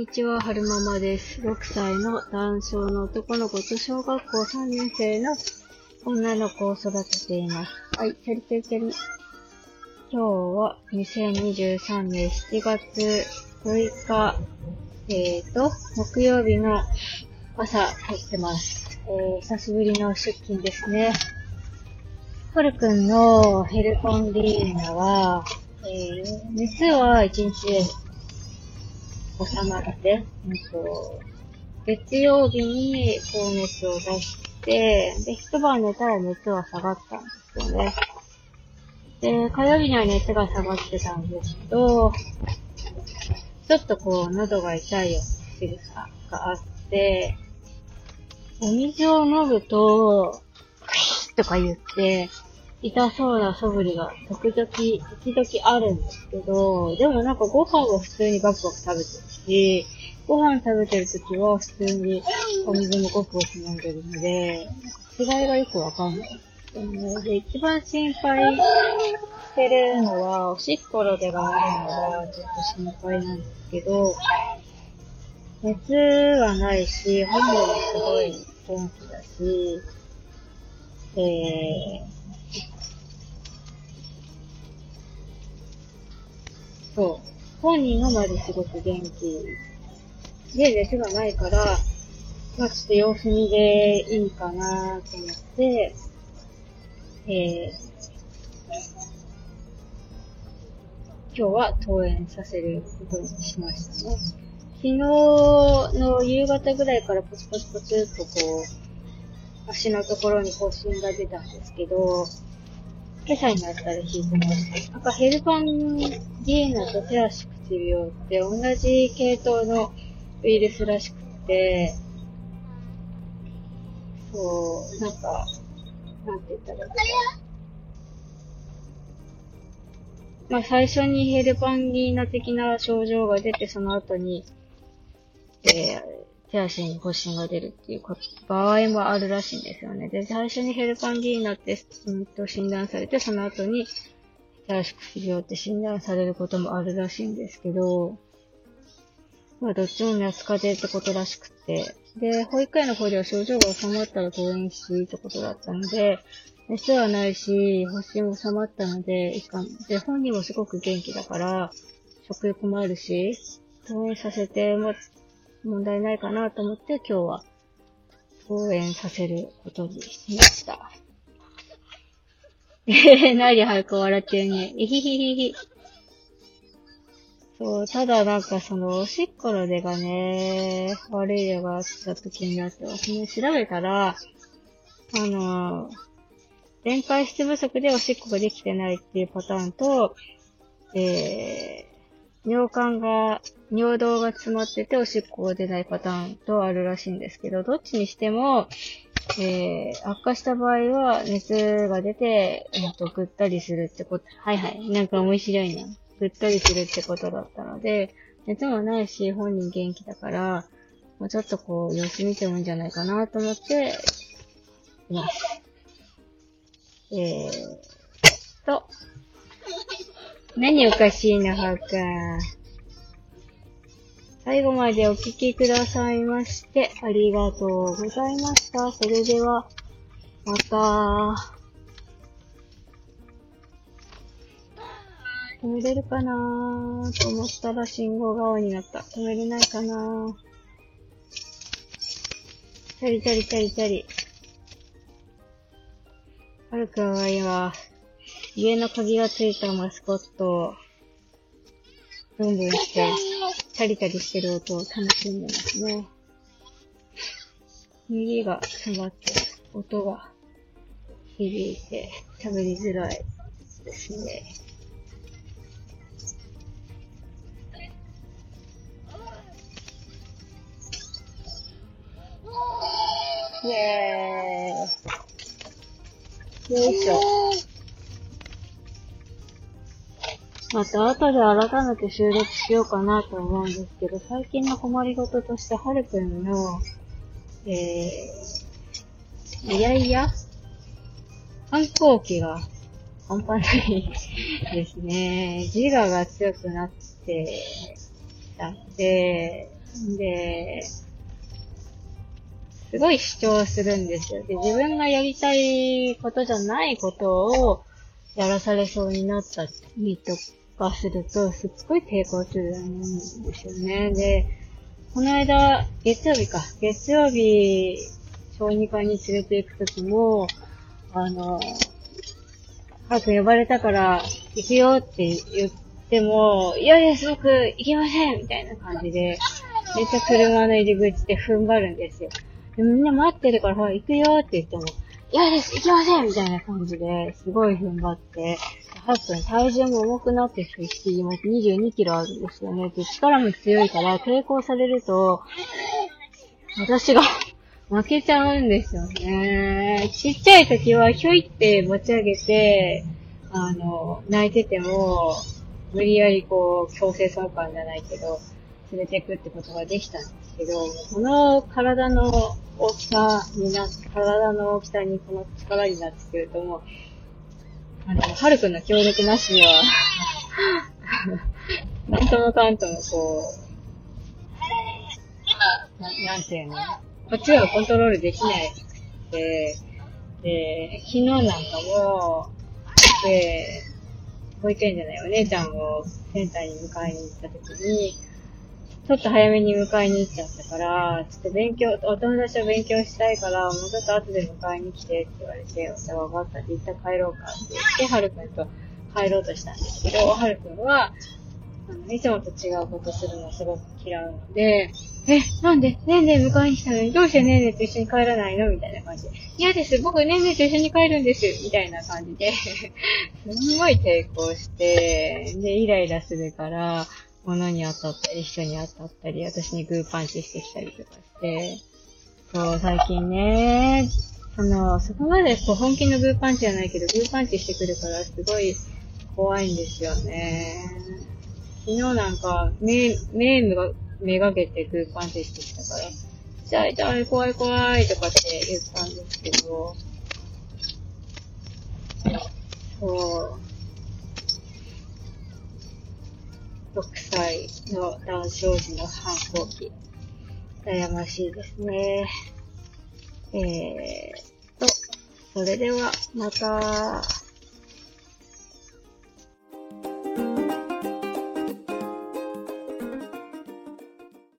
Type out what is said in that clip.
にちは、はるままです。6歳の男性の男の子と小学校3年生の女の子を育てています。はい、てるてるてる。今日は2023年7月6日、えーと、木曜日の朝撮ってます。えー、久しぶりの出勤ですね。はるくんのヘルコンディーナは、えー、熱は1日で収まって、うんと、月曜日に高熱を出して、で、一晩寝たら熱は下がったんですよね。で、火曜日には熱が下がってたんですけど、ちょっとこう、喉が痛いような仕草があって、お水を飲むと、クイッとか言って、痛そうな素振りが時々、時々あるんですけど、でもなんかご飯は普通にバクバク食べてるし、ご飯食べてるときは普通にお水もごくごく飲んでるので、違いがよくわかんない。一番心配してるのは、おしっこの出があるのがちょっと心配なんですけど、熱はないし、本人もすごい元気だし、えー、本人がまずすごく元気で、熱がないから、まあちょっと様子見でいいかなと思って、えー、今日は登園させることにしましたね。昨日の夕方ぐらいからポツポツポツっとこう、足のところに発疹が出たんですけど、今朝になったら引いてました。なんかヘルパンギーナと手足口病って同じ系統のウイルスらしくて、そう、なんか、なんて言ったら。まあ最初にヘルパンギーナ的な症状が出て、その後に、えー、手足に発疹が出るっていう場合もあるらしいんですよね。で、最初にヘルパンギーナって、うんと診断されて、その後に手足口病って診断されることもあるらしいんですけど、まあどっちも夏風邪ってことらしくて、で、保育園の方では症状が収まったら登園しってことだったので、熱はないし、発疹も収まったので、いかん。で、本人もすごく元気だから、食欲もあるし、登園させても問題ないかなと思って今日は登園させることにしました。え へ何早く笑ってるね。えひひひひ。そう、ただなんかその、おしっこの出がね、悪い出があった時になってます。調べたら、あの、電解質不足でおしっこができてないっていうパターンと、えー、尿管が、尿道が詰まってておしっこが出ないパターンとあるらしいんですけど、どっちにしても、えー、悪化した場合は熱が出て、えっと、ぐったりするってこと、はいはい、なんか面白いな。ぐったりするってことだったので、熱もないし、本人元気だから、もうちょっとこう、様子見てもいいんじゃないかなと思って、います。えーと、何おかしいの、はーか最後までお聞きくださいまして、ありがとうございました。それでは、また、止めれるかな？ーと思ったら信号が青になった。止めれないかな？ーチャリチャリチャリチャリ。はるくんは今、家の鍵がついたマスコットを、ブンブンして、チャリチャリしてる音を楽しんでますね。耳が詰まって、音が響いて喋りづらいですね。イェーイ。よいしょ。また後で改めて収録しようかなと思うんですけど、最近の困りごととして、はるくんの、えー、いやいや反抗期が半端ないですね。自我が強くなってたんで、で、すごい主張するんですよ。で、自分がやりたいことじゃないことをやらされそうになったりとかすると、すっごい抵抗するんですよね。で、この間、月曜日か。月曜日、小児科に連れて行くときも、あの、早く呼ばれたから行くよって言っても、いやいや、すごく行けませんみたいな感じで、めっちゃ車の入り口で踏ん張るんですよ。でみんな待ってるから、ほら、行くよって言っても、嫌です行きませんみたいな感じで、すごい踏ん張って、ハッくん体重も重くなってきています。22キロあるんですよね。で、力も強いから抵抗されると、私が 負けちゃうんですよね。ちっちゃい時はひょいって持ち上げて、あの、泣いてても、無理やりこう、強制送還じゃないけど、連れていくってことができたんですけど、この体の大きさになって、体の大きさにこの力になってくるともう、あの、はるくんの協力なしには なんともかんともこう、ななんていうのこっちはコントロールできないで、で、昨日なんかも、で、保育園じゃないお姉ちゃんをセンターに迎えに行った時に、ちょっと早めに迎えに行っちゃったから、ちょっと勉強、お友達と勉強したいから、もうちょっと後で迎えに来てって言われて、じゃあ分かったって一旦帰ろうかって言って、はるくんと帰ろうとしたんですけど、はるくんは、あの、いつもと違うことするのすごく嫌うので、え、なんでねんねん迎えに来たのにどうしてねんねんと一緒に帰らないのみたいな感じで。嫌です。僕ねんねんと一緒に帰るんです。みたいな感じで すごい抵抗して、で、イライラするから、物に当たったり、人に当たったり、私にグーパンチしてきたりとかして、そう、最近ね、その、そこまでこう本気のグーパンチじゃないけど、グーパンチしてくるから、すごい怖いんですよね。昨日なんか、目、目が、めがけてグーパンチしてきたから、痛い痛い、怖い怖いとかって言ったんですけど、そう。6歳の男性児の反抗期。悩ましいですね。えーと、それでは、また。